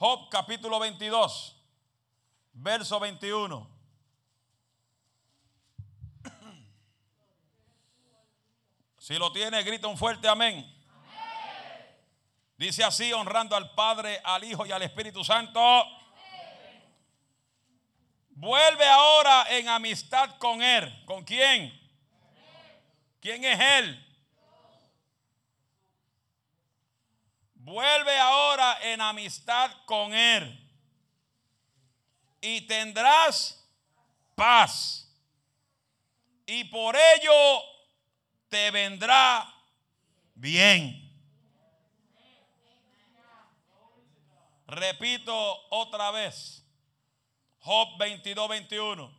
Job capítulo 22, verso 21. Si lo tiene, grita un fuerte amén. Dice así, honrando al Padre, al Hijo y al Espíritu Santo. Vuelve ahora en amistad con Él. ¿Con quién? ¿Quién es Él? Vuelve ahora en amistad con Él. Y tendrás paz. Y por ello te vendrá bien. Repito otra vez. Job 22, 21.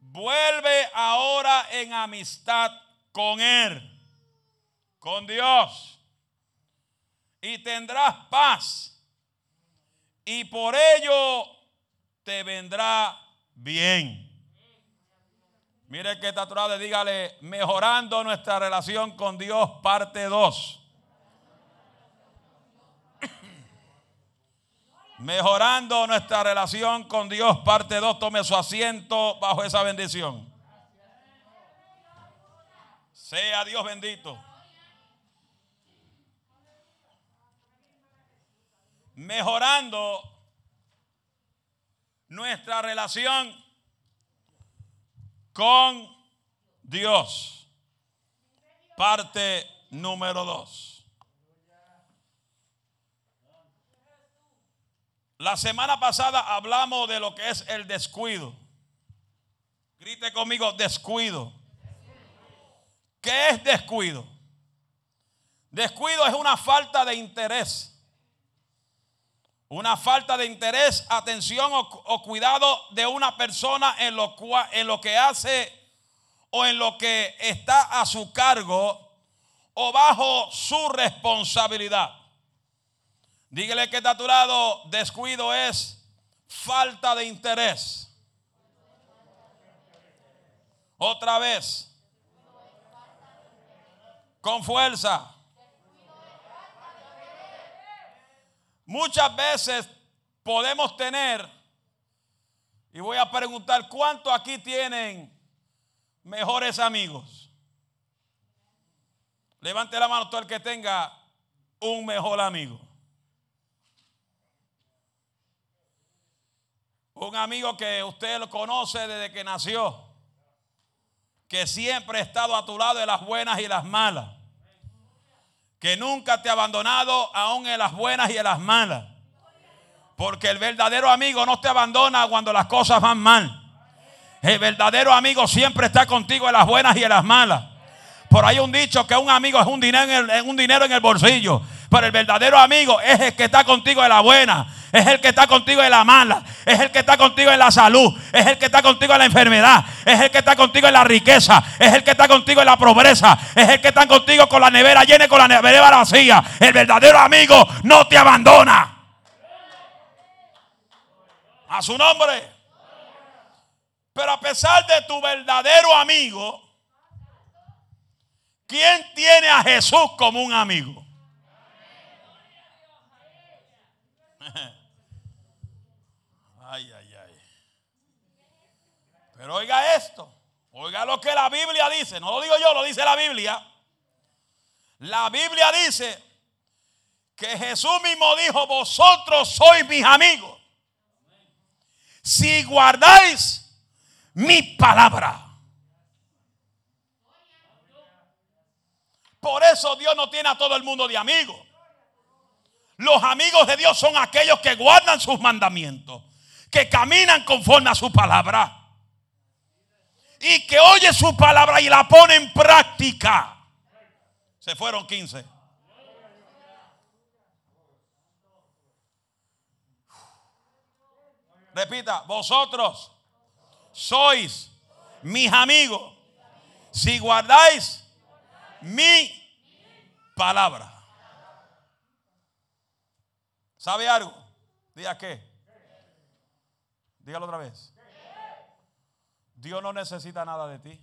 Vuelve ahora en amistad con Él, con Dios, y tendrás paz, y por ello te vendrá bien. Mire que está dígale, mejorando nuestra relación con Dios, parte 2. Mejorando nuestra relación con Dios, parte 2. Tome su asiento bajo esa bendición. Sea Dios bendito. Mejorando nuestra relación con Dios. Parte número 2. La semana pasada hablamos de lo que es el descuido. Grite conmigo, descuido. ¿Qué es descuido? Descuido es una falta de interés. Una falta de interés, atención o, cuidado de una persona en lo, en lo que hace o en lo que está a su cargo o bajo su responsabilidad. Dígale que está descuido es falta de interés. Otra vez. Con fuerza. Muchas veces podemos tener, y voy a preguntar, ¿cuántos aquí tienen mejores amigos? Levante la mano todo el que tenga un mejor amigo. Un amigo que usted lo conoce desde que nació. Que siempre ha estado a tu lado en las buenas y las malas. Que nunca te ha abandonado aún en las buenas y en las malas. Porque el verdadero amigo no te abandona cuando las cosas van mal. El verdadero amigo siempre está contigo en las buenas y en las malas. Por ahí un dicho que un amigo es un dinero en el, un dinero en el bolsillo. Pero el verdadero amigo es el que está contigo en la buena es el que está contigo en la mala, es el que está contigo en la salud, es el que está contigo en la enfermedad, es el que está contigo en la riqueza, es el que está contigo en la pobreza, es el que está contigo con la nevera llena y con la nevera vacía. El verdadero amigo no te abandona. A su nombre. Pero a pesar de tu verdadero amigo, ¿quién tiene a Jesús como un amigo? Pero oiga esto, oiga lo que la Biblia dice, no lo digo yo, lo dice la Biblia. La Biblia dice que Jesús mismo dijo, vosotros sois mis amigos. Si guardáis mi palabra. Por eso Dios no tiene a todo el mundo de amigos. Los amigos de Dios son aquellos que guardan sus mandamientos, que caminan conforme a su palabra y que oye su palabra y la pone en práctica. Se fueron 15. Repita, vosotros sois mis amigos si guardáis mi palabra. ¿Sabe algo? Diga qué. Dígalo otra vez. Dios no necesita nada de ti.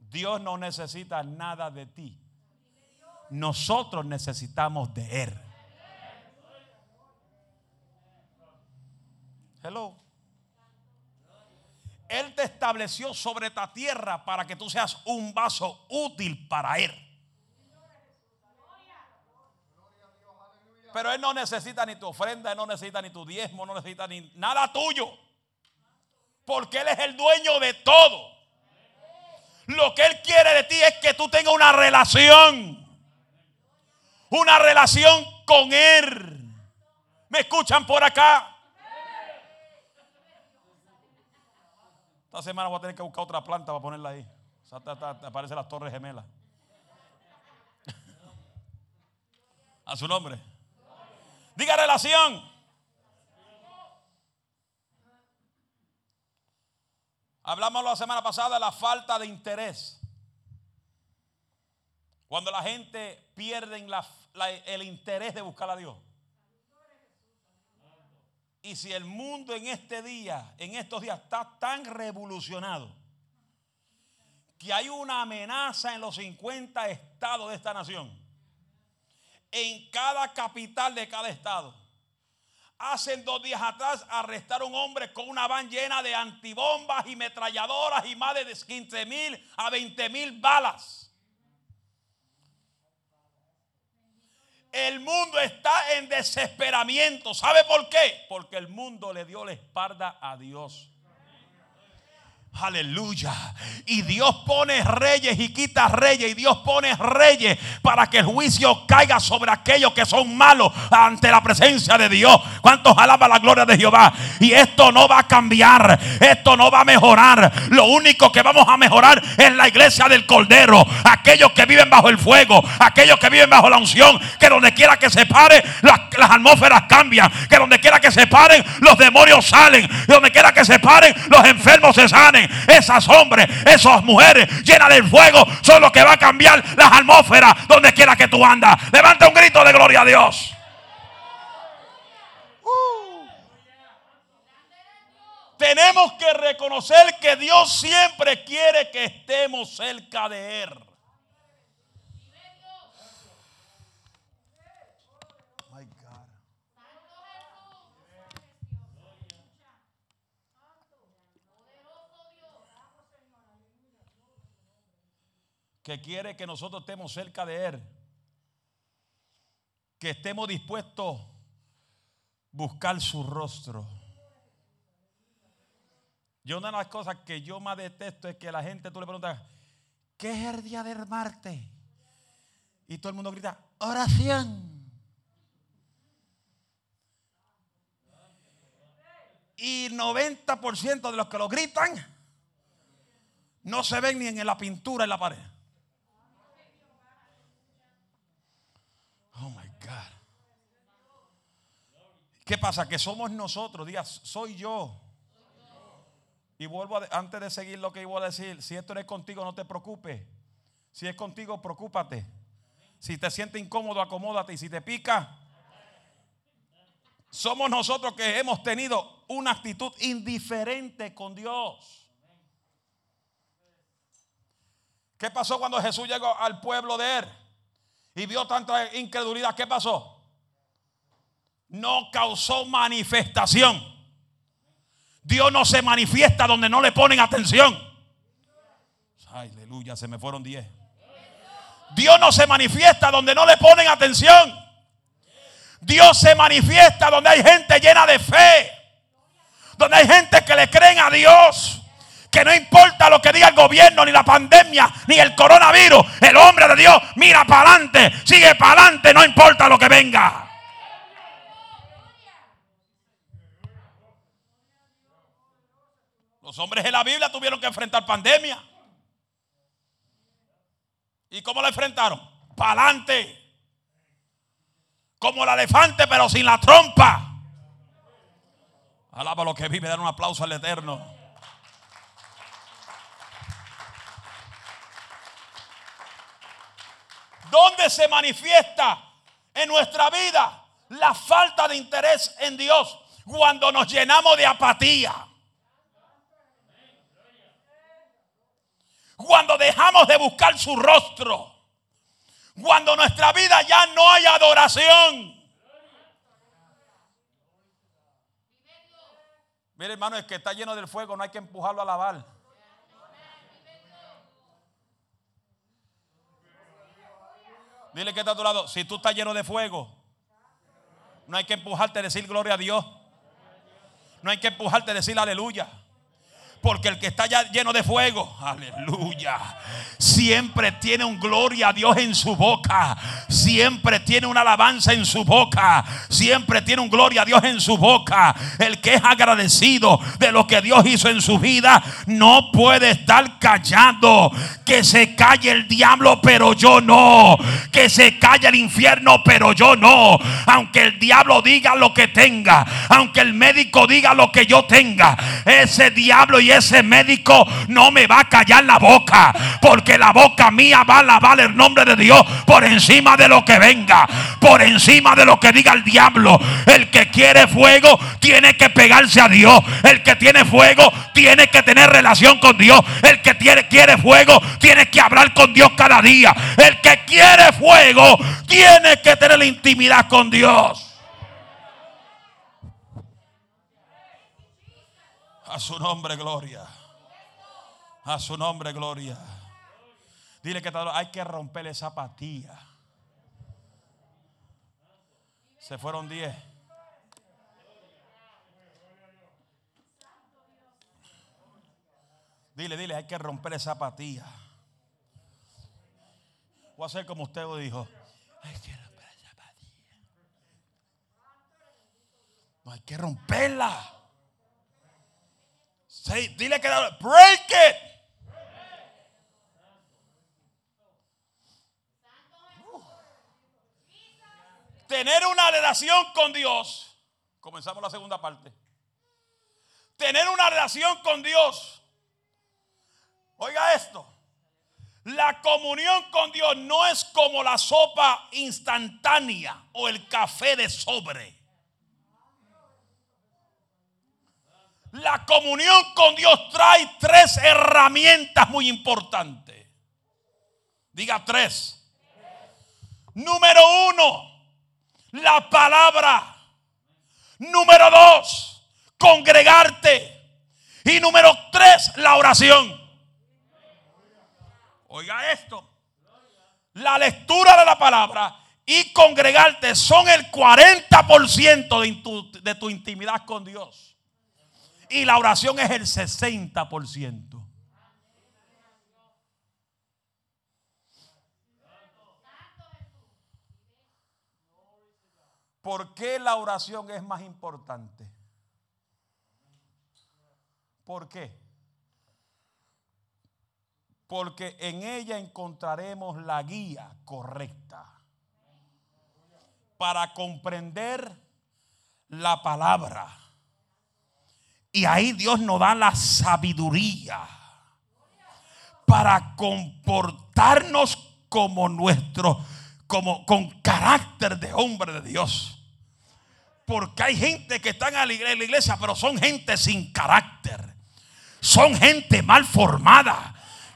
Dios no necesita nada de ti. Nosotros necesitamos de Él. Hello. Él te estableció sobre esta tierra para que tú seas un vaso útil para Él. Pero Él no necesita ni tu ofrenda, Él no necesita ni tu diezmo, no necesita ni nada tuyo. Porque Él es el dueño de todo. Lo que Él quiere de ti es que tú tengas una relación. Una relación con Él. ¿Me escuchan por acá? Esta semana voy a tener que buscar otra planta para ponerla ahí. O sea, aparecen las torres gemelas. A su nombre. Diga relación. Hablamos la semana pasada de la falta de interés. Cuando la gente pierde el interés de buscar a Dios. Y si el mundo en este día, en estos días, está tan revolucionado que hay una amenaza en los 50 estados de esta nación en cada capital de cada estado. Hace dos días atrás arrestaron un hombre con una van llena de antibombas y metralladoras y más de 15 mil a 20 mil balas. El mundo está en desesperamiento. ¿Sabe por qué? Porque el mundo le dio la espalda a Dios. Aleluya. Y Dios pone reyes y quita reyes. Y Dios pone reyes para que el juicio caiga sobre aquellos que son malos ante la presencia de Dios. ¿Cuántos alaban la gloria de Jehová? Y esto no va a cambiar. Esto no va a mejorar. Lo único que vamos a mejorar es la iglesia del Cordero. Aquellos que viven bajo el fuego. Aquellos que viven bajo la unción. Que donde quiera que se pare, las, las atmósferas cambian. Que donde quiera que se paren, los demonios salen. Donde quiera que se paren, los enfermos se sanen esas hombres, esas mujeres llenas del fuego son los que va a cambiar las atmósferas donde quiera que tú andas. Levanta un grito de gloria a Dios. Uh. Tenemos que reconocer que Dios siempre quiere que estemos cerca de Él. Que quiere que nosotros estemos cerca de Él. Que estemos dispuestos a buscar su rostro. Yo una de las cosas que yo más detesto es que la gente tú le preguntas, ¿qué es el día del martes? Y todo el mundo grita, oración. Y 90% de los que lo gritan no se ven ni en la pintura en la pared. ¿Qué pasa? Que somos nosotros. Diga, soy yo. Y vuelvo antes de seguir lo que iba a decir. Si esto no es contigo, no te preocupes. Si es contigo, preocúpate. Si te sientes incómodo, acomódate. Y si te pica, somos nosotros que hemos tenido una actitud indiferente con Dios. ¿Qué pasó cuando Jesús llegó al pueblo de él y vio tanta incredulidad? ¿Qué pasó? no causó manifestación. Dios no se manifiesta donde no le ponen atención. Aleluya, se me fueron diez. Dios no se manifiesta donde no le ponen atención. Dios se manifiesta donde hay gente llena de fe. Donde hay gente que le creen a Dios. Que no importa lo que diga el gobierno, ni la pandemia, ni el coronavirus. El hombre de Dios mira para adelante, sigue para adelante, no importa lo que venga. Los hombres de la Biblia tuvieron que enfrentar pandemia. ¿Y cómo la enfrentaron? Para adelante. Como el elefante, pero sin la trompa. Alaba lo que vive, dar un aplauso al Eterno. ¿Dónde se manifiesta en nuestra vida la falta de interés en Dios? Cuando nos llenamos de apatía. Cuando dejamos de buscar su rostro. Cuando nuestra vida ya no hay adoración. Mire hermano, es que está lleno del fuego, no hay que empujarlo a lavar. Dile que está a tu lado, si tú estás lleno de fuego, no hay que empujarte a decir gloria a Dios. No hay que empujarte a decir aleluya. Porque el que está ya lleno de fuego, aleluya, siempre tiene un gloria a Dios en su boca. Siempre tiene una alabanza en su boca. Siempre tiene un gloria a Dios en su boca. El que es agradecido de lo que Dios hizo en su vida no puede estar callado. Que se calle el diablo, pero yo no. Que se calle el infierno, pero yo no. Aunque el diablo diga lo que tenga. Aunque el médico diga lo que yo tenga. Ese diablo y ese médico no me va a callar la boca. Porque la boca mía va a lavar el nombre de Dios por encima de lo que venga. Por encima de lo que diga el diablo. El que quiere fuego tiene que pegarse a Dios. El que tiene fuego tiene que tener relación con Dios. El que quiere fuego tiene que hablar con Dios cada día. El que quiere fuego tiene que tener la intimidad con Dios. A su nombre, gloria. A su nombre, gloria. Dile que hay que romper esa apatía. Se fueron diez. Dile, dile, hay que romper esa apatía. Voy a hacer como usted lo dijo. Hay que romper esa apatía. No hay que romperla. Dile que break it. Tener una relación con Dios. Comenzamos la segunda parte. Tener una relación con Dios. Oiga esto. La comunión con Dios no es como la sopa instantánea o el café de sobre. La comunión con Dios trae tres herramientas muy importantes. Diga tres. Número uno, la palabra. Número dos, congregarte. Y número tres, la oración. Oiga esto. La lectura de la palabra y congregarte son el 40% de tu, de tu intimidad con Dios. Y la oración es el 60%. ¿Por qué la oración es más importante? ¿Por qué? Porque en ella encontraremos la guía correcta para comprender la palabra. Y ahí Dios nos da la sabiduría para comportarnos como nuestro, como con carácter de hombre de Dios. Porque hay gente que están en la iglesia, pero son gente sin carácter. Son gente mal formada.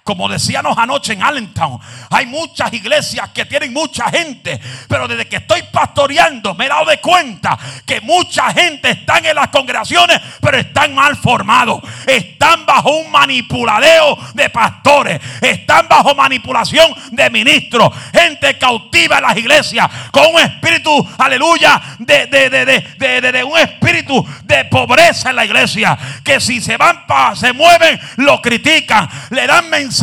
Como decíamos anoche en Allentown, hay muchas iglesias que tienen mucha gente, pero desde que estoy pastoreando me he dado de cuenta que mucha gente están en las congregaciones, pero están mal formados. Están bajo un manipuladeo de pastores, están bajo manipulación de ministros, gente cautiva en las iglesias con un espíritu, aleluya, de, de, un espíritu de pobreza en la iglesia, que si se van, se mueven, lo critican, le dan mensajes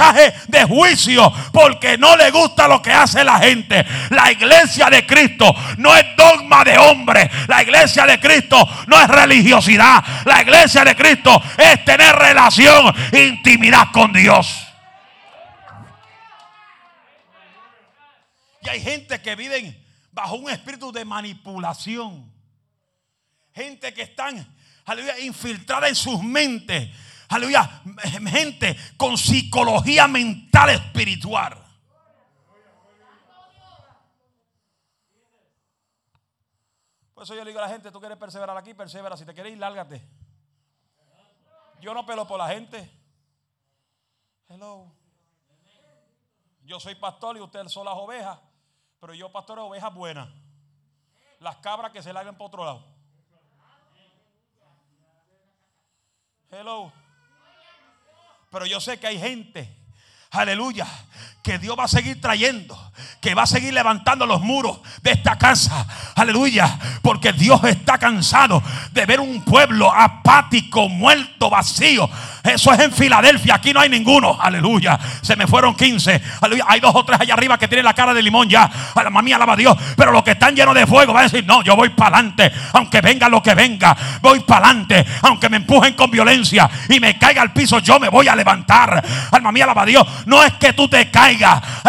de juicio porque no le gusta lo que hace la gente. La iglesia de Cristo no es dogma de hombre. La iglesia de Cristo no es religiosidad. La iglesia de Cristo es tener relación, intimidad con Dios. Y hay gente que viven bajo un espíritu de manipulación. Gente que están infiltrada en sus mentes aleluya, gente con psicología mental espiritual. Por eso yo le digo a la gente, tú quieres perseverar aquí, persevera. Si te quieres ir, lárgate. Yo no pelo por la gente. Hello. Yo soy pastor y ustedes son las ovejas. Pero yo pastoreo ovejas buenas. Las cabras que se largan para otro lado. Hello. Pero yo sé que hay gente aleluya, que Dios va a seguir trayendo, que va a seguir levantando los muros de esta casa, aleluya, porque Dios está cansado de ver un pueblo apático, muerto, vacío. Eso es en Filadelfia, aquí no hay ninguno, aleluya. Se me fueron 15, aleluya. Hay dos o tres allá arriba que tienen la cara de limón ya, a la mamía alaba a Dios, pero los que están llenos de fuego van a decir, no, yo voy para adelante, aunque venga lo que venga, voy para adelante, aunque me empujen con violencia y me caiga al piso, yo me voy a levantar. Alma mía, alaba a Dios. No es que tú te caigas,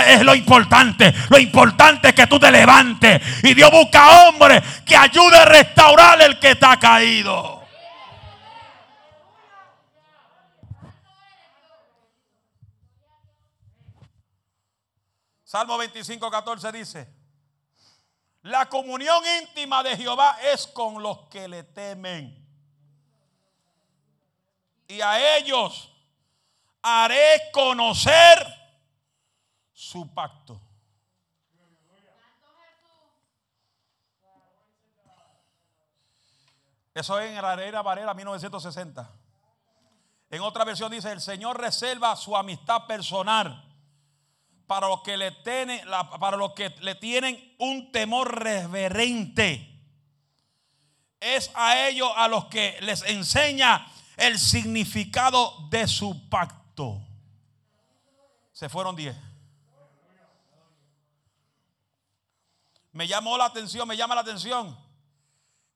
es lo importante. Lo importante es que tú te levantes. Y Dios busca hombres que ayude a restaurar el que está caído. Salmo 25, 14 dice, la comunión íntima de Jehová es con los que le temen. Y a ellos haré conocer su pacto. Eso es en Arena Varela 1960. En otra versión dice, el Señor reserva su amistad personal para los que le tienen, para los que le tienen un temor reverente. Es a ellos a los que les enseña el significado de su pacto. Se fueron diez. Me llamó la atención, me llama la atención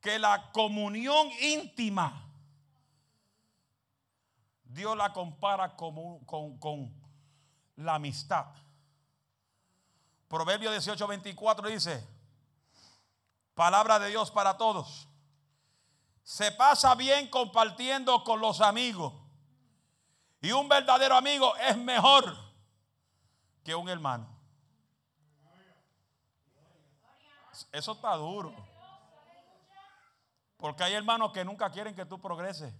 que la comunión íntima, Dios la compara con, con, la amistad. Proverbio 18, 24 dice, palabra de Dios para todos se pasa bien compartiendo con los amigos. Y un verdadero amigo es mejor que un hermano. Eso está duro. Porque hay hermanos que nunca quieren que tú progreses.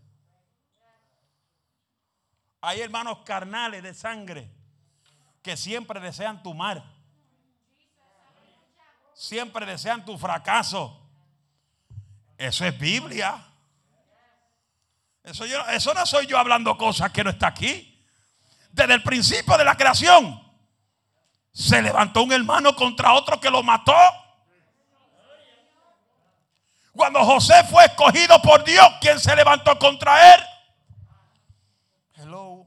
Hay hermanos carnales de sangre que siempre desean tu mal. Siempre desean tu fracaso. Eso es Biblia. Eso, eso no soy yo hablando cosas que no está aquí. Desde el principio de la creación se levantó un hermano contra otro que lo mató. Cuando José fue escogido por Dios, ¿quién se levantó contra él? Hello.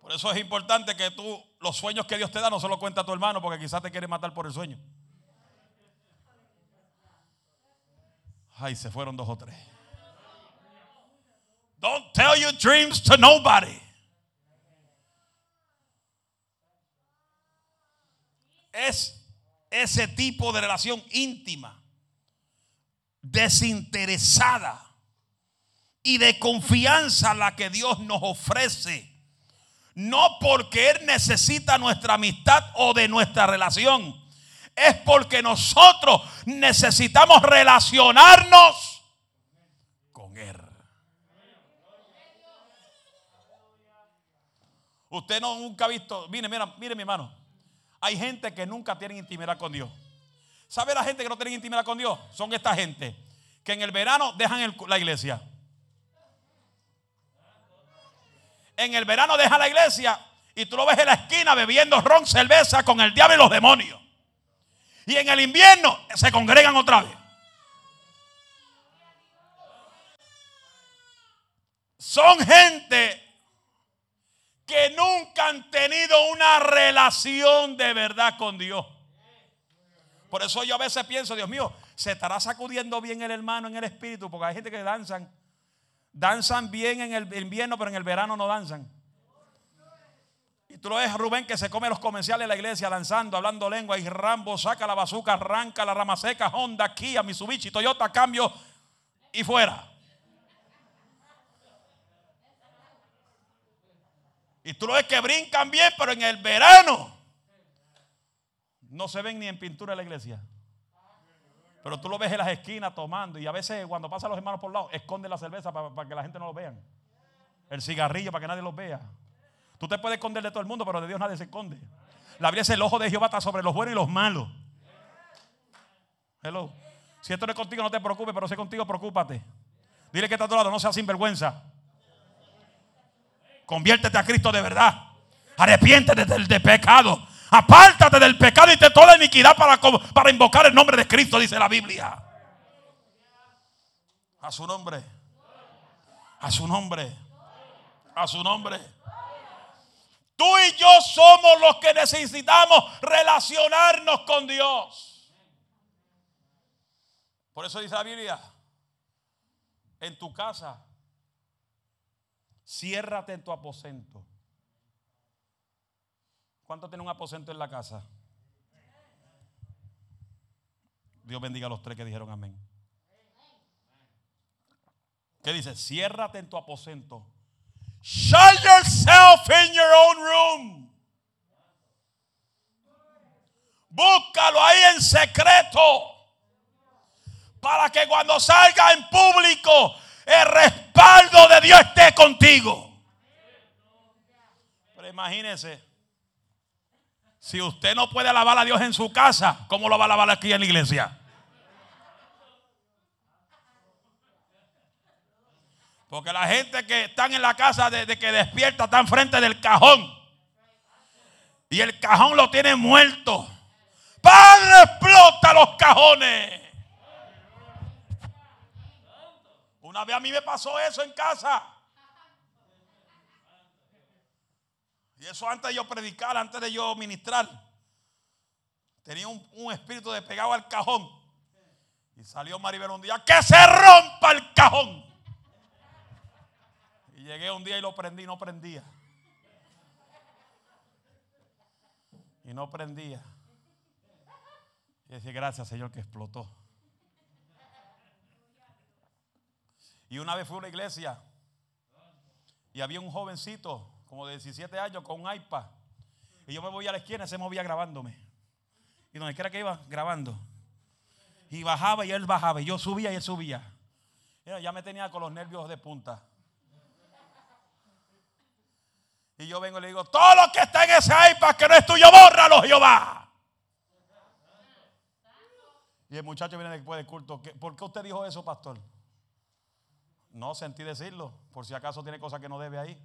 Por eso es importante que tú los sueños que Dios te da no se los cuenta a tu hermano porque quizás te quiere matar por el sueño. Ay, se fueron dos o tres. Don't tell your dreams to nobody. Es ese tipo de relación íntima, desinteresada y de confianza la que Dios nos ofrece. No porque Él necesita nuestra amistad o de nuestra relación es porque nosotros necesitamos relacionarnos con Él. Usted no nunca ha visto, mire, mira, mire mi hermano. Hay gente que nunca tiene intimidad con Dios. ¿Sabe la gente que no tiene intimidad con Dios? Son esta gente que en el verano dejan la iglesia. En el verano deja la iglesia y tú lo ves en la esquina bebiendo ron, cerveza con el diablo y los demonios. Y en el invierno se congregan otra vez. Son gente que nunca han tenido una relación de verdad con Dios. Por eso yo a veces pienso, Dios mío, se estará sacudiendo bien el hermano en el espíritu, porque hay gente que danzan, danzan bien en el invierno, pero en el verano no danzan. Y tú lo ves Rubén que se come los comerciales de la iglesia lanzando, hablando lengua. Y Rambo saca la bazuca, arranca la rama seca, Honda, Kia, Mitsubishi, Toyota, cambio y fuera. Y tú lo ves que brincan bien, pero en el verano no se ven ni en pintura de la iglesia. Pero tú lo ves en las esquinas tomando. Y a veces cuando pasan los hermanos por lado, esconde la cerveza para, que la gente no lo vea. El cigarrillo para que nadie los vea. Tú te puedes esconder de todo el mundo, pero de Dios nadie se esconde. La Biblia dice, el ojo de Jehová está sobre los buenos y los malos. Hello. Si esto no es contigo, no te preocupes, pero si es contigo, preocúpate. Dile que está a tu lado, no seas sinvergüenza. Conviértete a Cristo de verdad. Arrepiéntete del, pecado. Apártate del pecado y de toda iniquidad para, para invocar el nombre de Cristo, dice la Biblia. A su nombre. A su nombre. A su nombre. Tú y yo somos los que necesitamos relacionarnos con Dios. Por eso dice la Biblia, en tu casa, ciérrate en tu aposento. ¿Cuánto tiene un aposento en la casa? Dios bendiga a los tres que dijeron amén. ¿Qué dice? Ciérrate en tu aposento. Shut yourself in your own room. Búscalo ahí en secreto. Para que cuando salga en público, el respaldo de Dios esté contigo. Pero imagínese, si usted no puede alabar a Dios en su casa, ¿cómo lo va a alabar aquí en la iglesia? Porque la gente que están en la casa desde que despierta están frente del cajón. Y el cajón lo tiene muerto. Padre, explota los cajones. Una vez a mí me pasó eso en casa. Y eso antes de yo predicar, antes de yo ministrar. Tenía un, espíritu de pegado al cajón. Y salió Maribel un día, que se rompa el cajón. Y llegué un día y lo prendí, no prendía. Y no prendía. Y decía, gracias Señor que explotó. Y una vez fui a una iglesia y había un jovencito como de 17 años con un iPad. Y yo me voy a la esquina y se movía grabándome. Y donde quiera que iba, grabando. Y bajaba y él bajaba. Y yo subía y él subía. Ya me tenía con los nervios de punta. Y yo vengo y le digo, todo lo que está en ese iPad que no es tuyo, bórralo, Jehová. Y el muchacho viene después del culto. ¿Por qué usted dijo eso, pastor? No sentí decirlo, por si acaso tiene cosas que no debe ahí.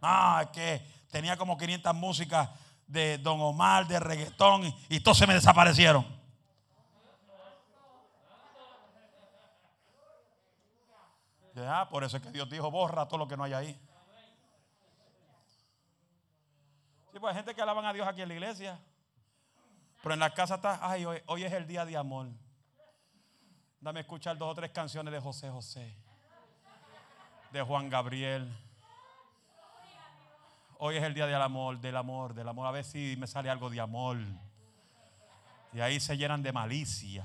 Ah, es que tenía como 500 músicas de Don Omar, de reggaetón, y, todos se me desaparecieron. Ya, por eso es que Dios dijo, borra todo lo que no hay ahí. Sí, pues hay gente que alaban a Dios aquí en la iglesia. Pero en la casa está, ay, hoy, hoy es el día de amor. Dame escuchar dos o tres canciones de José José, de Juan Gabriel. Hoy es el día del amor, del amor, del amor. A ver si me sale algo de amor. Y ahí se llenan de malicia.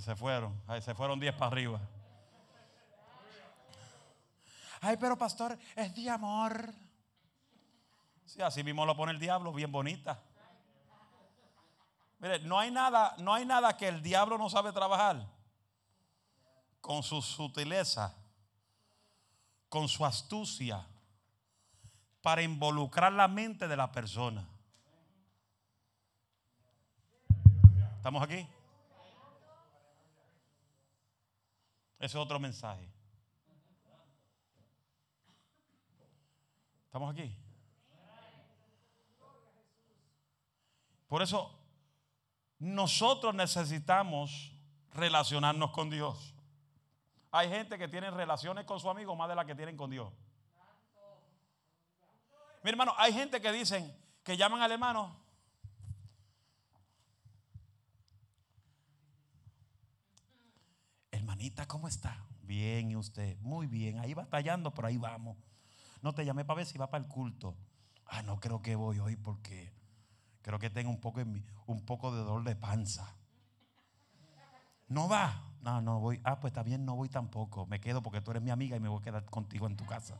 Se fueron, se fueron 10 para arriba. Ay, pero pastor, es de amor. Sí, así mismo lo pone el diablo, bien bonita. Mire, no hay nada, no hay nada que el diablo no sabe trabajar con su sutileza con su astucia para involucrar la mente de la persona. ¿Estamos aquí? Ese es otro mensaje. ¿Estamos aquí? Por eso nosotros necesitamos relacionarnos con Dios. Hay gente que tiene relaciones con su amigo más de las que tienen con Dios. Mi hermano, hay gente que dicen que llaman al hermano. Hermanita, ¿cómo está? Bien, ¿y usted? Muy bien, ahí batallando, pero ahí vamos. No te llamé para ver si va para el culto. Ah, no creo que voy hoy porque creo que tengo un poco, un poco de dolor de panza. No va. No, no voy. Ah, pues está bien, no voy tampoco. Me quedo porque tú eres mi amiga y me voy a quedar contigo en tu casa.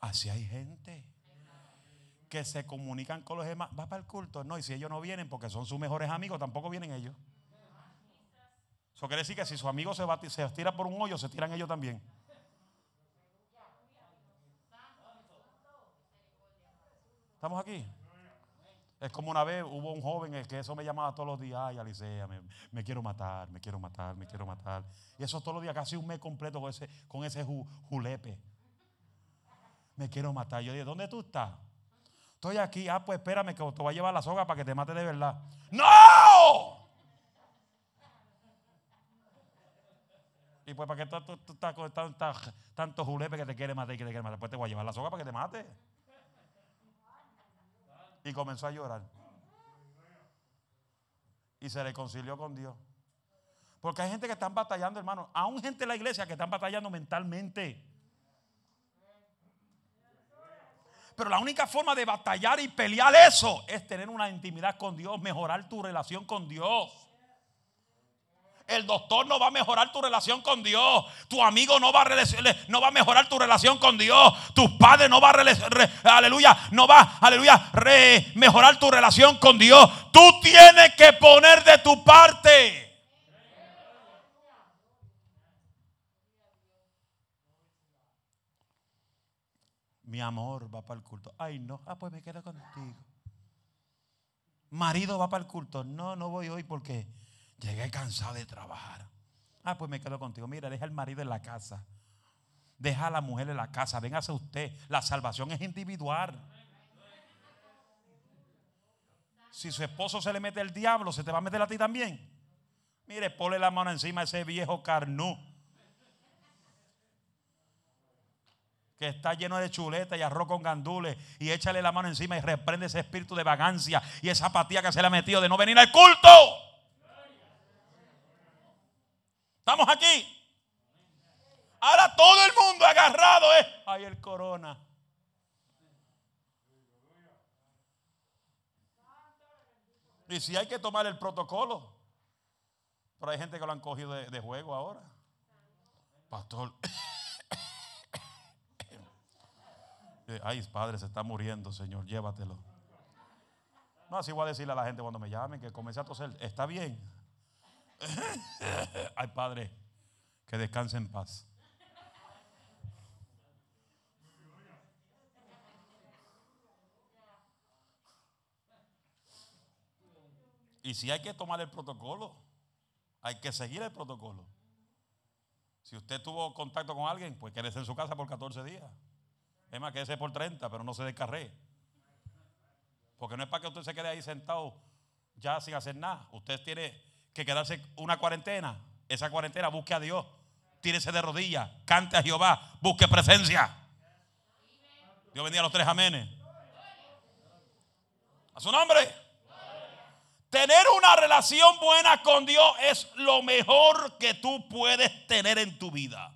Así hay gente que se comunican con los demás. Va para el culto. No, y si ellos no vienen porque son sus mejores amigos, tampoco vienen ellos. Eso quiere decir que si su amigo se, va, se tira por un hoyo, se tiran ellos también. ¿Estamos aquí? Es como una vez hubo un joven que eso me llamaba todos los días, ay Alicia, me, quiero matar, me quiero matar, me quiero matar. Y eso todos los días, casi un mes completo con ese, con ese julepe. Me quiero matar. Yo dije, ¿dónde tú estás? Estoy aquí. Ah, pues espérame que te voy a llevar la soga para que te mate de verdad. ¡No! Y pues, ¿para qué tú, estás con tanto julepe que te quiere matar y que te quiere matar? Pues te voy a llevar la soga para que te mate. Y comenzó a llorar. Y se reconcilió con Dios. Porque hay gente que están batallando, hermano. Aún gente en la iglesia que están batallando mentalmente. Pero la única forma de batallar y pelear eso es tener una intimidad con Dios, mejorar tu relación con Dios. El doctor no va a mejorar tu relación con Dios. Tu amigo no va a, no va a mejorar tu relación con Dios. Tu padre no va a, aleluya, no va, aleluya, mejorar tu relación con Dios. Tú tienes que poner de tu parte. Mi amor va para el culto. Ay, no. Ah, pues me quedo contigo. Marido va para el culto. No, no voy hoy porque Llegué cansado de trabajar. Ah, pues me quedo contigo. Mira, deja al marido en la casa. Deja a la mujer en la casa. Véngase usted. La salvación es individual. Si su esposo se le mete el diablo, ¿se te va a meter a ti también? Mire, ponle la mano encima a ese viejo carnú. Que está lleno de chuleta y arroz con gandules. Y échale la mano encima y reprende ese espíritu de vagancia y esa apatía que se le ha metido de no venir al culto. ¿Estamos aquí? Ahora todo el mundo agarrado es, ay el corona. Y si hay que tomar el protocolo, pero hay gente que lo han cogido de, juego ahora. Pastor. Ay, padre, se está muriendo, Señor, llévatelo. No, así voy a decirle a la gente cuando me llamen que comencé a toser. Está bien, Ay, Padre, que descanse en paz. Y si hay que tomar el protocolo, hay que seguir el protocolo. Si usted tuvo contacto con alguien, pues quédese en su casa por 14 días. Es más, quédese por 30, pero no se descarree. Porque no es para que usted se quede ahí sentado ya sin hacer nada. Usted tiene que quedarse una cuarentena. Esa cuarentena busque a Dios. Tírese de rodillas. Cante a Jehová. Busque presencia. Dios bendiga a los tres amenes. A su nombre. Tener una relación buena con Dios es lo mejor que tú puedes tener en tu vida.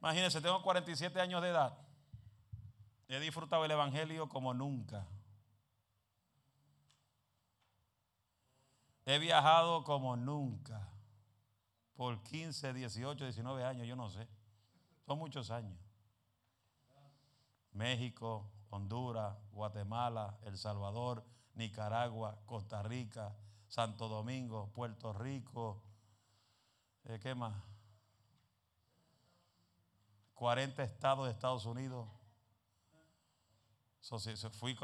Imagínense, tengo 47 años de edad. He disfrutado el Evangelio como nunca. He viajado como nunca. Por 15, 18, 19 años, yo no sé. Son muchos años. México, Honduras, Guatemala, El Salvador, Nicaragua, Costa Rica, Santo Domingo, Puerto Rico. Eh, ¿Qué más? 40 estados de Estados Unidos. fui,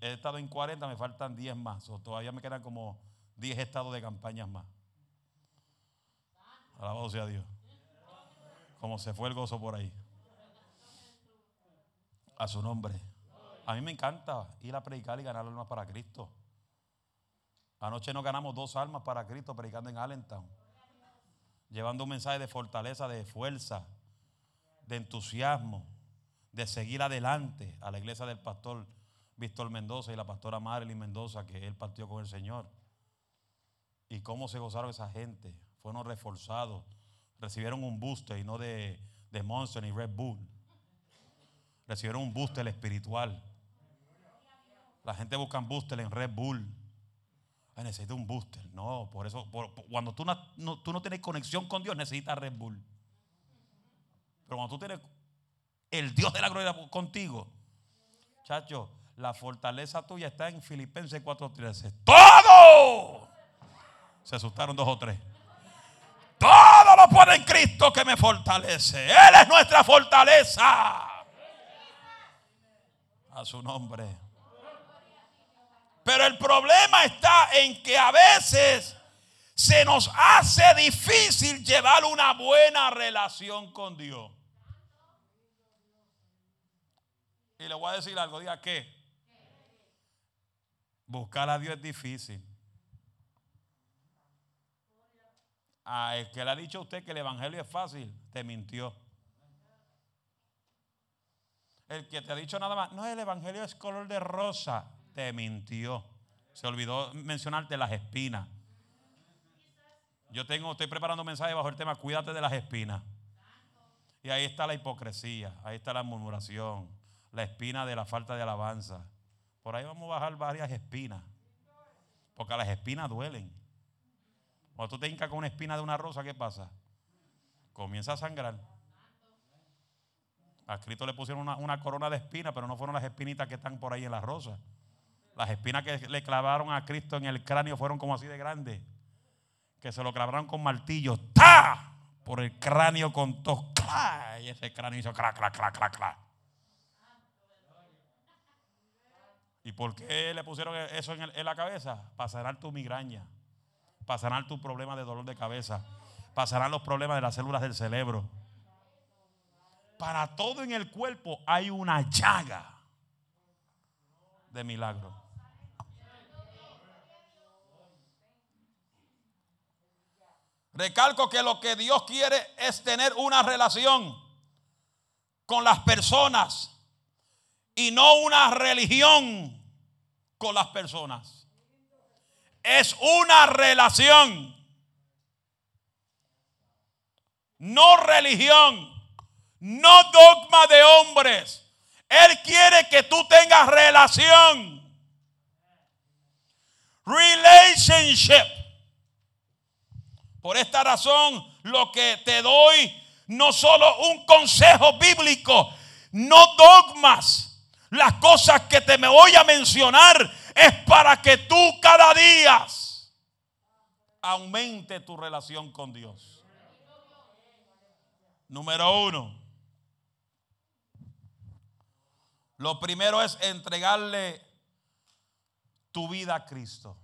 he estado en 40, me faltan 10 más. todavía me quedan como 10 estados de campañas más. Alabado sea Dios. Como se fue el gozo por ahí. A su nombre. A mí me encanta ir a predicar y ganar almas para Cristo. Anoche nos ganamos dos almas para Cristo predicando en Allentown. Llevando un mensaje de fortaleza, de fuerza, de entusiasmo, de seguir adelante a la iglesia del pastor Víctor Mendoza y la pastora Marilyn Mendoza, que él partió con el Señor. Y cómo se gozaron esa gente. Fueron reforzados. Recibieron un booster y no de, Monster ni Red Bull. Recibieron un booster espiritual. La gente busca un booster en Red Bull. Ay, necesita un booster. No, por eso, cuando tú no, tú no tienes conexión con Dios, necesitas Red Bull. Pero cuando tú tienes el Dios de la gloria contigo, chacho, la fortaleza tuya está en Filipenses 4:13. ¡Todo! Se asustaron dos o tres. Todo lo puede en Cristo que me fortalece. Él es nuestra fortaleza. A su nombre. Pero el problema está en que a veces se nos hace difícil llevar una buena relación con Dios. Y le voy a decir algo, diga que buscar a Dios es difícil. A el que le ha dicho a usted que el evangelio es fácil, te mintió. El que te ha dicho nada más, no, el evangelio es color de rosa, te mintió. Se olvidó mencionarte las espinas. Yo tengo, estoy preparando un mensaje bajo el tema, cuídate de las espinas. Y ahí está la hipocresía, ahí está la murmuración, la espina de la falta de alabanza. Por ahí vamos a bajar varias espinas. Porque las espinas duelen. Cuando tú te hincas con una espina de una rosa, ¿qué pasa? Comienza a sangrar. A Cristo le pusieron una, una corona de espinas, pero no fueron las espinitas que están por ahí en la rosa. Las espinas que le clavaron a Cristo en el cráneo fueron como así de grandes. Que se lo clavaron con martillos. ¡Ta! Por el cráneo con tos. Y ese cráneo hizo crac, crac, crac, crac, crac. ¿Y por qué le pusieron eso en, en la cabeza? Para sanar tu migraña. Para sanar tu problema de dolor de cabeza. Para sanar los problemas de las células del cerebro. Para todo en el cuerpo hay una llaga de milagro. Recalco que lo que Dios quiere es tener una relación con las personas y no una religión con las personas. Es una relación, no religión, no dogma de hombres. Él quiere que tú tengas relación. Relationship. Por esta razón, lo que te doy, no solo un consejo bíblico, no dogmas. Las cosas que te me voy a mencionar es para que aumente tu relación con Dios. Número uno. Lo primero es entregarle tu vida a Cristo.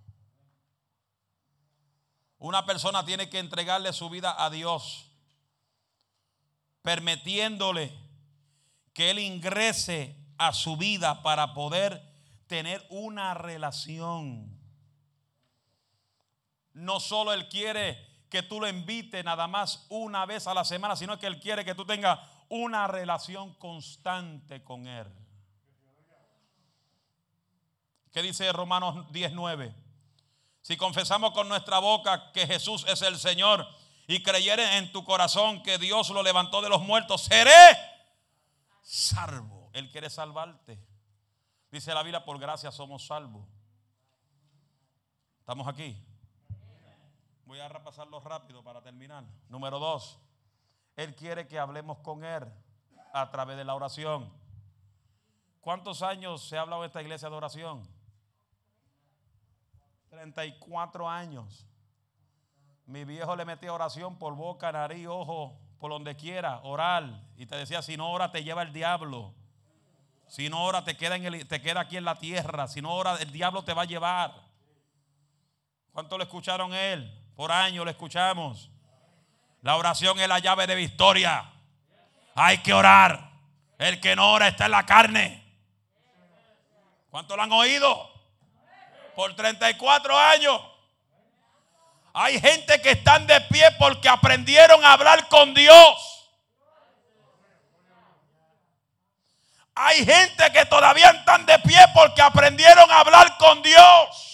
Una persona tiene que entregarle su vida a Dios, permitiéndole que Él ingrese a su vida para poder tener una relación. No solo Él quiere que tú lo invites nada más una vez a la semana, sino que Él quiere que tú tengas una relación constante con Él. ¿Qué dice Romanos 19? Si confesamos con nuestra boca que Jesús es el Señor y creyeres en tu corazón que Dios lo levantó de los muertos, seré salvo. Él quiere salvarte. Dice la Biblia, por gracia somos salvos. ¿Estamos aquí? Voy a repasarlo rápido para terminar. Número dos, Él quiere que hablemos con Él a través de la oración. ¿Cuántos años se ha hablado en esta iglesia de oración? 34 años. Mi viejo le metía oración por boca, nariz, ojo, por donde quiera, orar. Y te decía, si no ora te lleva el diablo. Si no ora te queda, en el, te queda aquí en la tierra. Si no ora el diablo te va a llevar. ¿Cuánto le escucharon él? Por años le escuchamos. La oración es la llave de victoria. Hay que orar. El que no ora está en la carne. ¿Cuánto lo han oído? por 34 años. Hay gente que están de pie porque aprendieron a hablar con Dios. Hay gente que todavía están de pie porque aprendieron a hablar con Dios.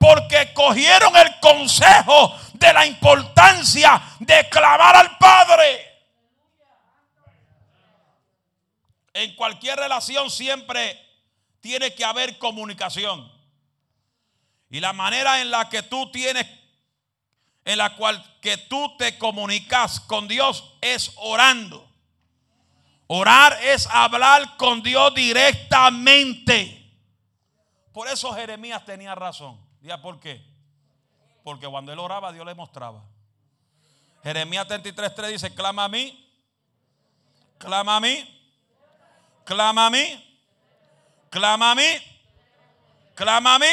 Porque cogieron el consejo de la importancia de clamar al Padre. En cualquier relación siempre tiene que haber comunicación. Y la manera en la que tú tienes, en la cual que tú te comunicas con Dios es orando. Orar es hablar con Dios directamente. Por eso Jeremías tenía razón. ¿Ya por qué? Porque cuando él oraba, Dios le mostraba. Jeremías 33.3 dice, clama a mí, clama a mí Clama a mí. Clama a mí. Clama a mí.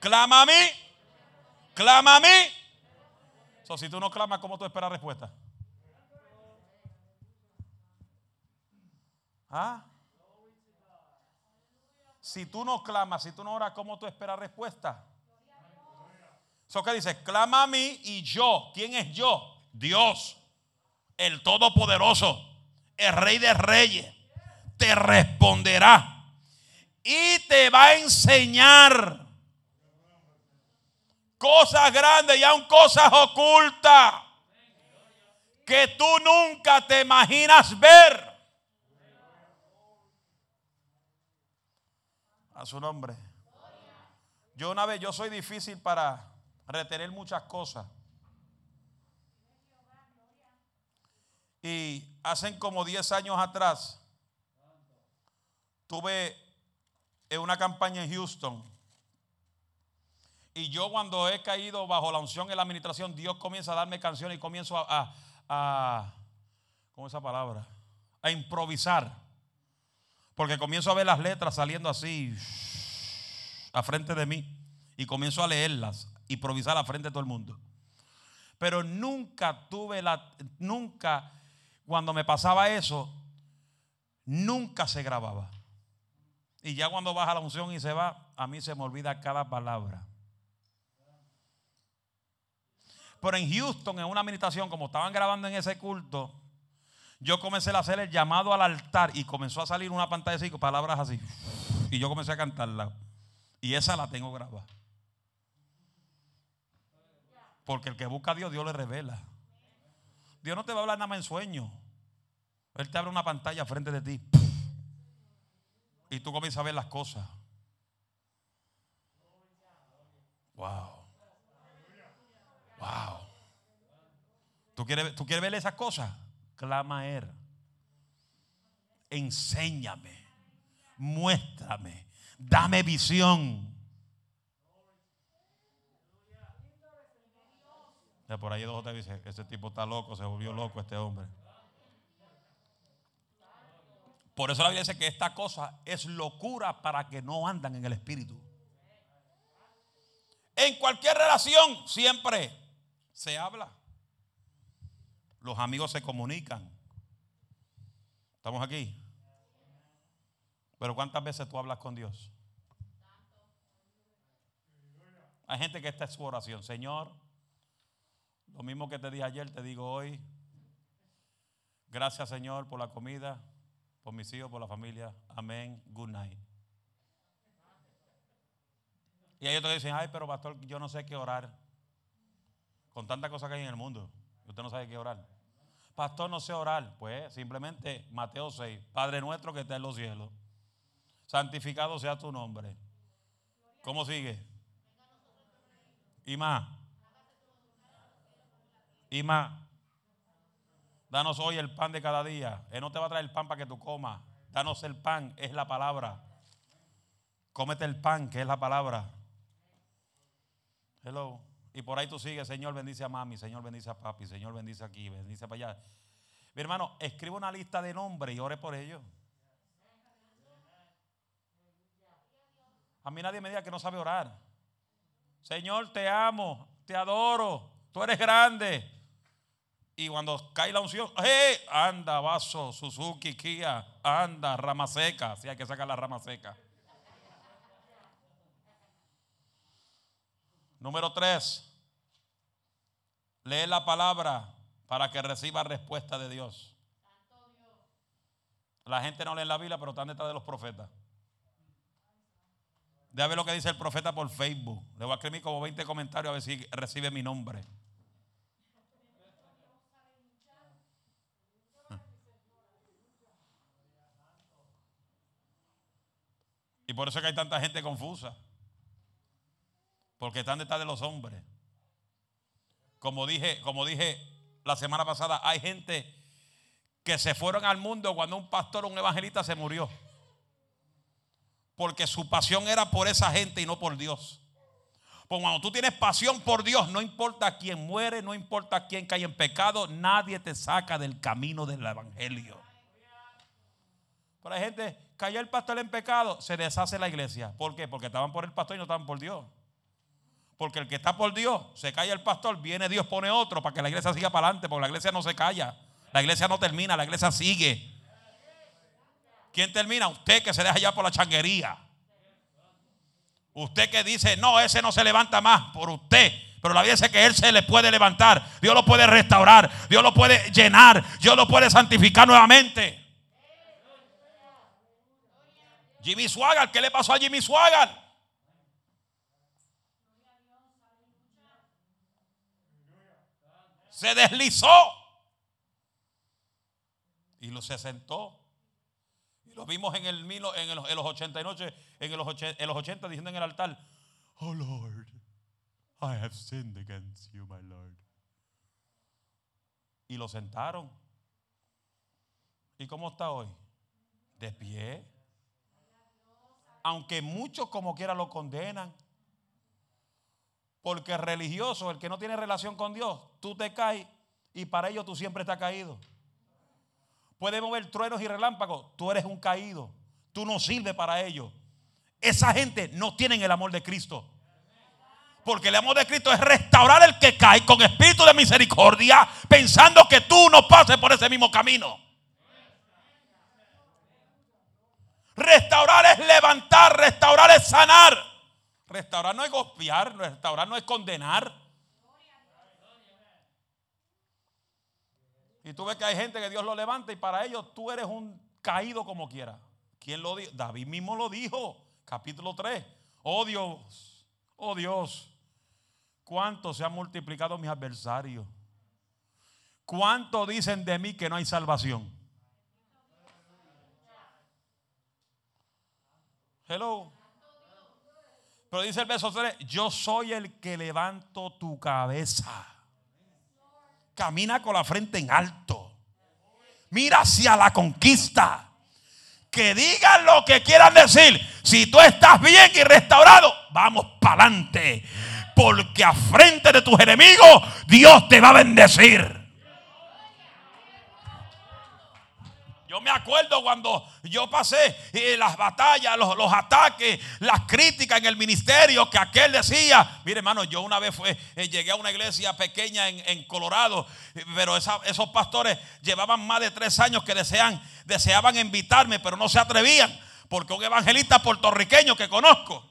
Clama a mí. Clama a mí. Si tú no clamas, ¿cómo tú esperas respuesta? ¿Ah? Si tú no clamas, si tú no oras, ¿cómo tú esperas respuesta? Eso que dice, clama a mí y yo. ¿Quién es yo? Dios, el Todopoderoso, el Rey de Reyes, te responderá y te va a enseñar cosas grandes y aún cosas ocultas que tú nunca te imaginas ver. A su nombre. Yo una vez, yo soy difícil para retener muchas cosas. Y hacen como 10 años atrás, tuve una campaña en Houston. Y yo cuando he caído bajo la unción en la administración, Dios comienza a darme canciones y comienzo a, a, a ¿cómo es esa palabra? A improvisar. Porque comienzo a ver las letras saliendo así a frente de mí y comienzo a leerlas, improvisar a frente de todo el mundo. Pero nunca tuve la, nunca, cuando me pasaba eso, nunca se grababa. Y ya cuando baja la unción y se va, a mí se me olvida cada palabra. Pero en Houston, en una meditación, como estaban grabando en ese culto, yo comencé a hacer el llamado al altar y comenzó a salir una pantalla con palabras así. Y yo comencé a cantarla. Y esa la tengo grabada. Porque el que busca a Dios, Dios le revela. Dios no te va a hablar nada más en sueño. Él te abre una pantalla frente de ti. Y tú comienzas a ver las cosas. Wow. Wow. ¿Tú quieres, ¿Tú quieres ver esas cosas? Clama a Él. Enséñame. Muéstrame. Dame visión. por ahí dos te dice, ese tipo está loco, se volvió loco este hombre. Por eso la Biblia dice que esta cosa es locura para que no andan en el espíritu. En cualquier relación siempre se habla. Los amigos se comunican. ¿Estamos aquí? Pero ¿cuántas veces tú hablas con Dios? Hay gente que esta es su oración. Señor, lo mismo que te dije ayer, te digo hoy. Gracias, Señor, por la comida, por mis hijos, por la familia. Amén. Good night. Y hay otros que dicen, ay, pero pastor, yo no sé qué orar. Con tantas cosas que hay en el mundo, usted no sabe qué orar. Pastor, no sé orar. Pues simplemente Mateo 6, Padre nuestro que está en los cielos, santificado sea tu nombre. ¿Cómo sigue? Y más. Y. Danos hoy el pan de cada día. Él no te va a traer el pan para que tú comas. Danos el pan, es la palabra. Cómete el pan, que es la palabra. Hello. Y por ahí tú sigues, Señor bendice a mami, Señor bendice a papi, Señor bendice aquí, bendice para allá. Mi hermano, escribe una lista de nombres y ore por ellos. A mí nadie me diga que no sabe orar. Señor, te amo, te adoro, tú eres grande. Y cuando cae la unción, ¡hey! Anda, vaso, Suzuki, Kia, anda, rama seca. Si hay que sacar la rama seca. Número tres, lee la palabra para que reciba respuesta de Dios. La gente no lee la Biblia, pero están detrás de los profetas. Déjame ver lo que dice el profeta por Facebook. Le voy a escribir como 20 comentarios a ver si recibe mi nombre. Y por eso es que hay tanta gente confusa. Porque están detrás de los hombres. Como dije, como dije la semana pasada, hay gente que se fueron al mundo cuando un pastor o un evangelista se murió. Porque su pasión era por esa gente y no por Dios. Porque cuando tú tienes pasión por Dios, no importa quién muere, no importa quién cae en pecado, nadie te saca del camino del evangelio. Pero hay gente, cayó el pastor en pecado, se deshace la iglesia. ¿Por qué? Porque estaban por el pastor y no estaban por Dios. Porque el que está por Dios, se calla el pastor, viene Dios, pone otro para que la iglesia siga para adelante, porque la iglesia no se calla. La iglesia no termina, la iglesia sigue. ¿Quién termina? Usted que se deja ya por la changuería. Usted que dice, no, ese no se levanta más por usted. Pero la vida dice que Él se le puede levantar. Dios lo puede restaurar. Dios lo puede llenar. Dios lo puede santificar nuevamente. Jimmy Swaggart, ¿qué le pasó a Jimmy Swaggart? Se deslizó. Y lo se sentó. Y lo vimos en, el, en, los, en los 89, en los, en los 80 diciendo en el altar, oh Lord. I have sinned against you, my Lord. Y lo sentaron. ¿Y cómo está hoy? De pie. Aunque muchos como quiera lo condenan. Porque religioso, el que no tiene relación con Dios, tú te caes y para ello tú siempre estás caído. Puede mover truenos y relámpagos, tú eres un caído. Tú no sirves para ello. Esa gente no tiene el amor de Cristo. Porque el amor de Cristo es restaurar el que cae con espíritu de misericordia, pensando que tú no pases por ese mismo camino. Restaurar es levantar, restaurar es sanar. Restaurar no es golpear, restaurar no es condenar. Y tú ves que hay gente que Dios lo levanta y para ellos tú eres un caído como quiera. ¿Quién lo dijo? David mismo lo dijo, capítulo 3. Oh Dios, oh Dios, ¿Cuánto se han multiplicado mis adversarios? ¿Cuánto dicen de mí que no hay salvación? Hello. Pero dice el verso 3, yo soy el que levanto tu cabeza. Camina con la frente en alto. Mira hacia la conquista. Que digan lo que quieran decir. Si tú estás bien y restaurado, vamos para adelante porque a frente de tus enemigos Dios te va a bendecir. Yo me acuerdo cuando yo pasé eh, las batallas, los, ataques, las críticas en el ministerio que aquel decía. Mire, hermano, yo una vez fue, eh, llegué a una iglesia pequeña en, Colorado, pero esos pastores llevaban más de tres años que deseaban invitarme, pero no se atrevían, porque un evangelista puertorriqueño que conozco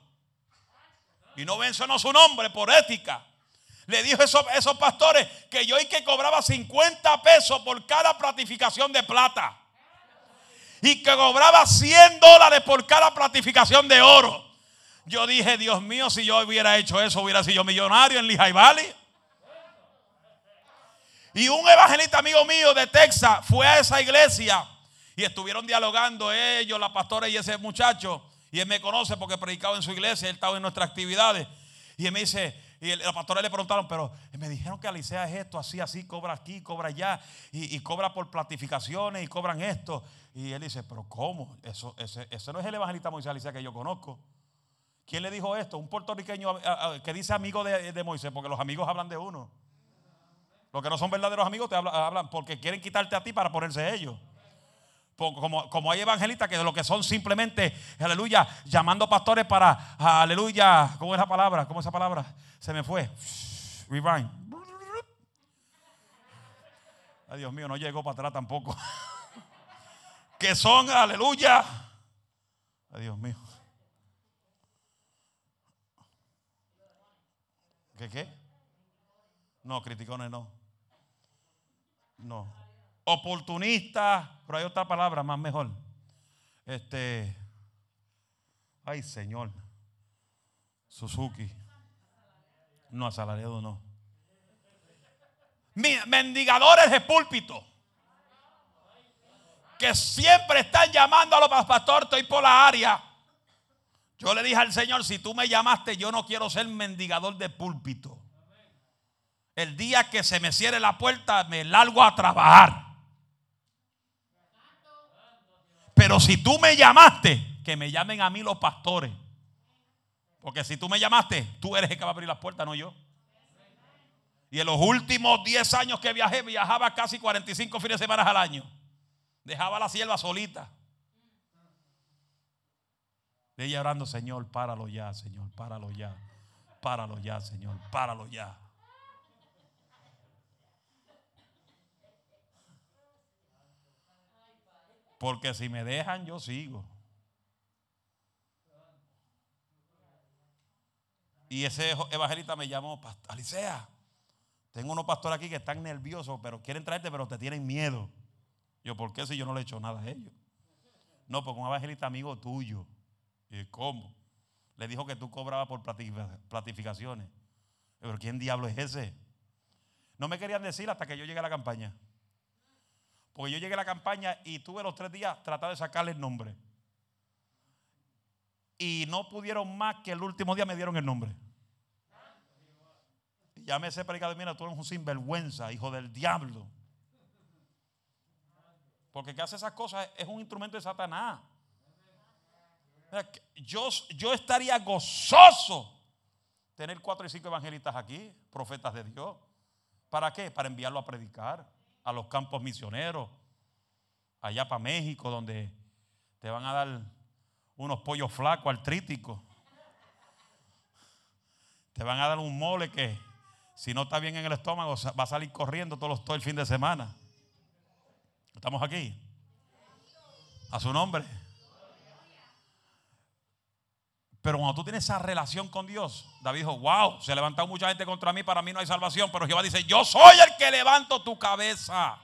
y no mencionó su nombre por ética. Le dijo a esos, esos pastores que yo y que cobraba 50 pesos por cada platificación de plata. Y que cobraba 100 dólares por cada platificación de oro. Yo dije, Dios mío, si yo hubiera hecho eso, hubiera sido millonario en Lehigh Valley. Y un evangelista amigo mío de Texas fue a esa iglesia y estuvieron dialogando ellos, la pastora y ese muchacho. Y él me conoce porque he predicado en su iglesia, él estaba en nuestras actividades. Y él me dice, y la pastora le preguntaron, pero me dijeron que Alicia es esto, así, así, cobra aquí, cobra allá, y, cobra por platificaciones y cobran esto. Y él dice, pero ¿cómo? Eso, ese, no es el evangelista Moisés Alicia que yo conozco. ¿Quién le dijo esto? Un puertorriqueño que dice amigo de, Moisés, porque los amigos hablan de uno. Los que no son verdaderos amigos te hablan porque quieren quitarte a ti para ponerse ellos. Como, como, hay evangelistas que lo que son simplemente, aleluya, llamando pastores para, aleluya, ¿cómo es la palabra? ¿Cómo es esa palabra? Se me fue. Rewind. Ay, Dios mío, no llegó para atrás tampoco. que son, aleluya. Ay, Dios mío. ¿Qué qué? No, criticones no. No oportunista, pero hay otra palabra más mejor. Este, ay Señor, Suzuki, no asalariado no. Mendigadores de púlpito que siempre están llamando a los pastores, estoy por la área. Yo le dije al Señor, si tú me llamaste, yo no quiero ser mendigador de púlpito. El día que se me cierre la puerta, me largo a trabajar. Pero si tú me llamaste, que me llamen a mí los pastores. Porque si tú me llamaste, tú eres el que va a abrir las puertas, no yo. Y en los últimos 10 años que viajé, viajaba casi 45 fines de semana al año. Dejaba la sierva solita. De ella orando, Señor, páralo ya, Señor, páralo ya. Páralo ya, Señor, páralo ya. Porque si me dejan, yo sigo. Y ese evangelista me llamó, Alicia, tengo unos pastores aquí que están nerviosos, pero quieren traerte, pero te tienen miedo. Yo, ¿por qué si yo no le he hecho nada a ellos? No, porque un evangelista amigo tuyo. ¿Y cómo? Le dijo que tú cobrabas por platificaciones. Pero ¿quién diablo es ese? No me querían decir hasta que yo llegué a la campaña. Porque yo llegué a la campaña y tuve los tres días tratar de sacarle el nombre. Y no pudieron más que el último día me dieron el nombre. Ya me ese predicador, mira, tú eres un sinvergüenza, hijo del diablo. Porque que hace esas cosas es un instrumento de Satanás. Yo, yo estaría gozoso tener cuatro y cinco evangelistas aquí, profetas de Dios. ¿Para qué? Para enviarlo a predicar a los campos misioneros, allá para México, donde te van a dar unos pollos flacos, artríticos. Te van a dar un mole que si no está bien en el estómago va a salir corriendo todo el fin de semana. ¿Estamos aquí? A su nombre. Pero cuando tú tienes esa relación con Dios, David dijo, wow, se ha levantado mucha gente contra mí, para mí no hay salvación. Pero Jehová dice, yo soy el que levanto tu cabeza.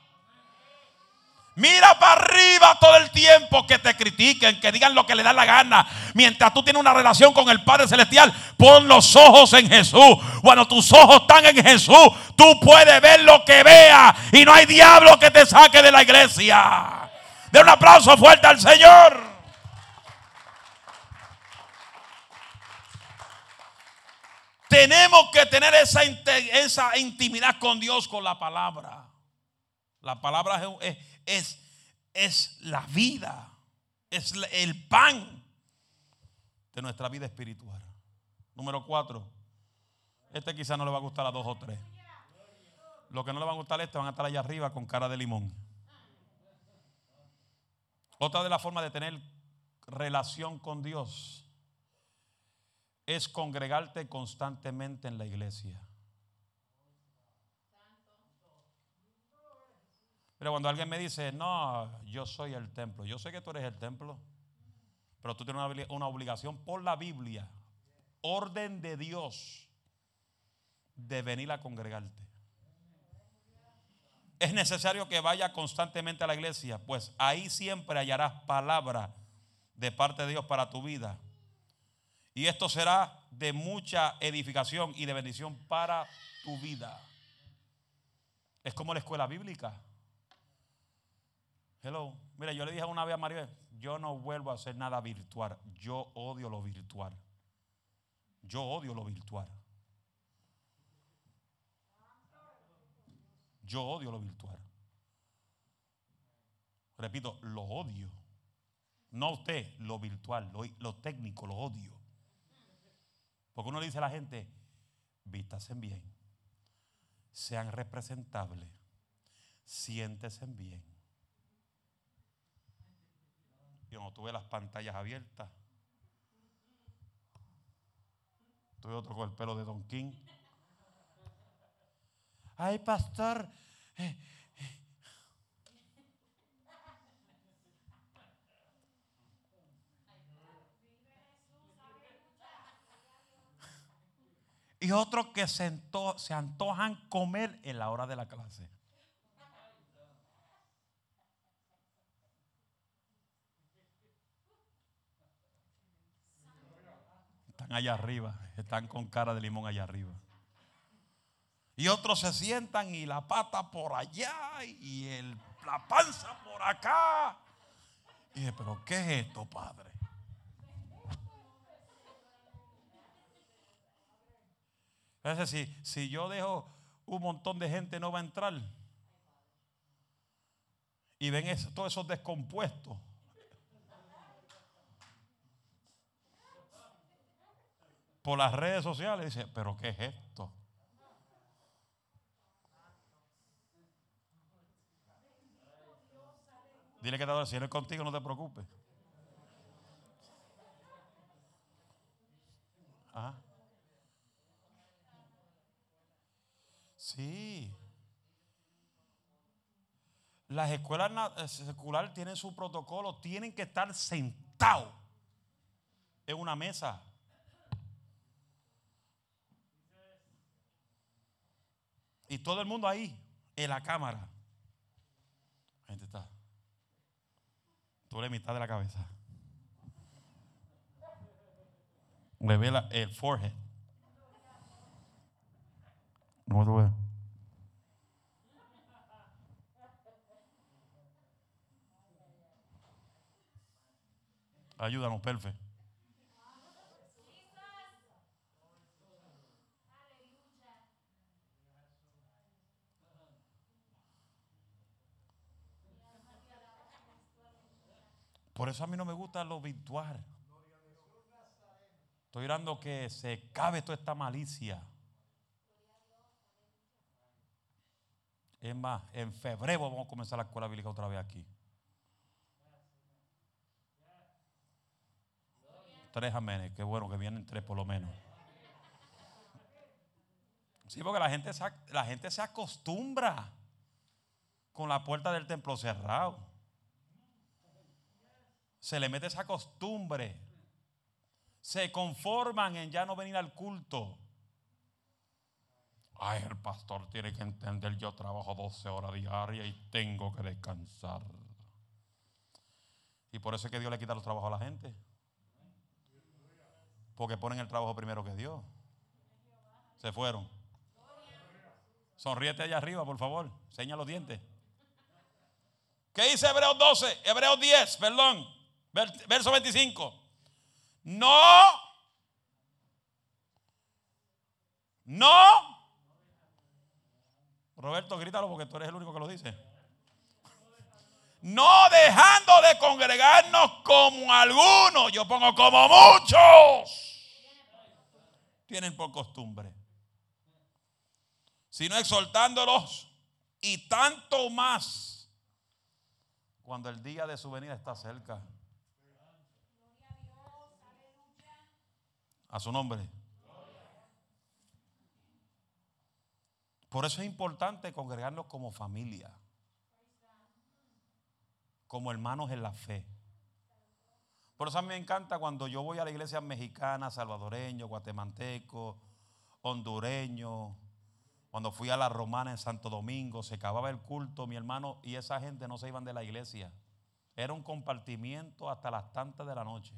Mira para arriba todo el tiempo que te critiquen, que digan lo que le da la gana. Mientras tú tienes una relación con el Padre Celestial, pon los ojos en Jesús. Cuando tus ojos están en Jesús, tú puedes ver lo que vea. Y no hay diablo que te saque de la iglesia. De un aplauso fuerte al Señor. Tenemos que tener esa, esa intimidad con Dios con la palabra. La palabra es, es, es la vida, es el pan de nuestra vida espiritual. Número cuatro. Este quizá no le va a gustar a dos o tres. Los que no le van a gustar a este van a estar allá arriba con cara de limón. Otra de las formas de tener relación con Dios es congregarte constantemente en la iglesia. Pero cuando alguien me dice, no, yo soy el templo, yo sé que tú eres el templo, pero tú tienes una, obligación por la Biblia, orden de Dios, de venir a congregarte. Es necesario que vaya constantemente a la iglesia, pues ahí siempre hallarás palabra de parte de Dios para tu vida y esto será de mucha edificación y de bendición para tu vida. Es como la escuela bíblica. Hello. Mira, yo le dije una vez a María, yo no vuelvo a hacer nada virtual. Yo odio lo virtual. Yo odio lo virtual. Yo odio lo virtual. Repito, lo odio. No usted, lo virtual, lo, lo técnico, lo odio. Porque uno le dice a la gente, vístasen bien, sean representables, siéntese bien. Y cuando tuve las pantallas abiertas, tuve otro con el pelo de Don King. Ay, pastor, eh, y otros que se antojan comer en la hora de la clase. Allá arriba, están con cara de limón allá arriba. Y otros se sientan y la pata por allá y el, la panza por acá. Y dije, pero ¿qué es esto, Padre? Es decir, si yo dejo un montón de gente no va a entrar. Y ven todos esos descompuestos. por las redes sociales, dice, pero ¿qué es esto? Dile que te si eres contigo, no te preocupes. Ah. Sí. Las escuelas eh, seculares tienen su protocolo, tienen que estar sentados en una mesa Y todo el mundo ahí, en la cámara. La gente está. Tú la mitad de la cabeza. Le ve la- el forehead. ¿Cómo tú ves? Ayúdanos, Perfe. Por eso a mí no me gusta lo virtual. Estoy orando que se cabe toda esta malicia. Es más, en febrero vamos a comenzar la escuela bíblica otra vez aquí. Tres amenes, qué bueno que vienen tres por lo menos. Sí, porque la gente se, la gente se acostumbra con la puerta del templo cerrado. Se le mete esa costumbre. Se conforman en ya no venir al culto. Ay, el pastor tiene que entender, yo trabajo 12 horas diarias y tengo que descansar. Y por eso es que Dios le quita los trabajos a la gente. Porque ponen el trabajo primero que Dios. Se fueron. Sonríete allá arriba, por favor. Seña los dientes. ¿Qué dice Hebreos 12? Hebreos 10, perdón. Ver- Verso 25. No. No. Roberto, grítalo porque tú eres el único que lo dice. No dejando de congregarnos como algunos, yo pongo como muchos, tienen por costumbre, sino exhortándolos y tanto más cuando el día de su venida está cerca. A su nombre. Por eso es importante congregarnos como familia, como hermanos en la fe. Por eso a mí me encanta cuando yo voy a la iglesia mexicana, salvadoreño, guatemalteco, hondureño, cuando fui a la romana en Santo Domingo, se acababa el culto, mi hermano, y esa gente no se iban de la iglesia. Era un compartimiento hasta las tantas de la noche.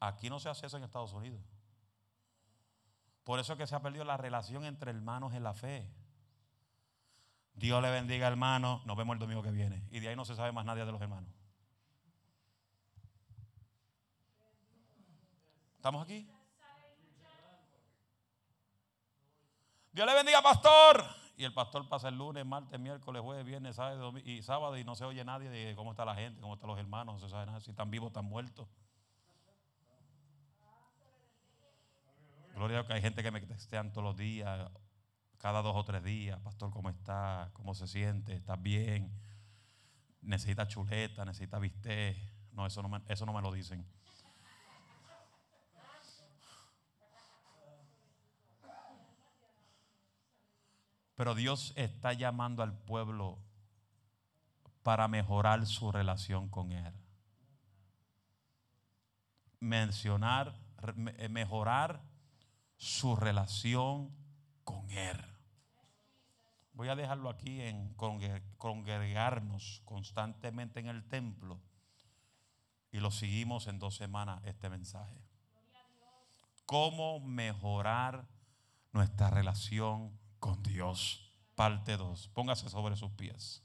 Aquí no se hace eso en Estados Unidos. Por eso es que se ha perdido la relación entre hermanos en la fe. Dios le bendiga, hermano. Nos vemos el domingo que viene. Y de ahí no se sabe más nadie de los hermanos. ¿Estamos aquí? Dios le bendiga, pastor. Y el pastor pasa el lunes, martes, miércoles, jueves, viernes, sábado y sábado y no se oye nadie de cómo está la gente, cómo están los hermanos, no se sabe nada, si están vivos, están muertos. Gloria a que hay gente que me textean todos los días, cada dos o tres días, pastor, ¿cómo está? ¿Cómo se siente? ¿Estás bien? ¿Necesita chuleta? ¿Necesita bistec? No, eso no me, eso no me lo dicen. Pero Dios está llamando al pueblo para mejorar su relación con Él. Mencionar, mejorar su relación con Él. Voy a dejarlo aquí en congre- congregarnos constantemente en el templo y lo seguimos en dos semanas este mensaje. Cómo mejorar nuestra relación con Dios. Parte 2. Póngase sobre sus pies.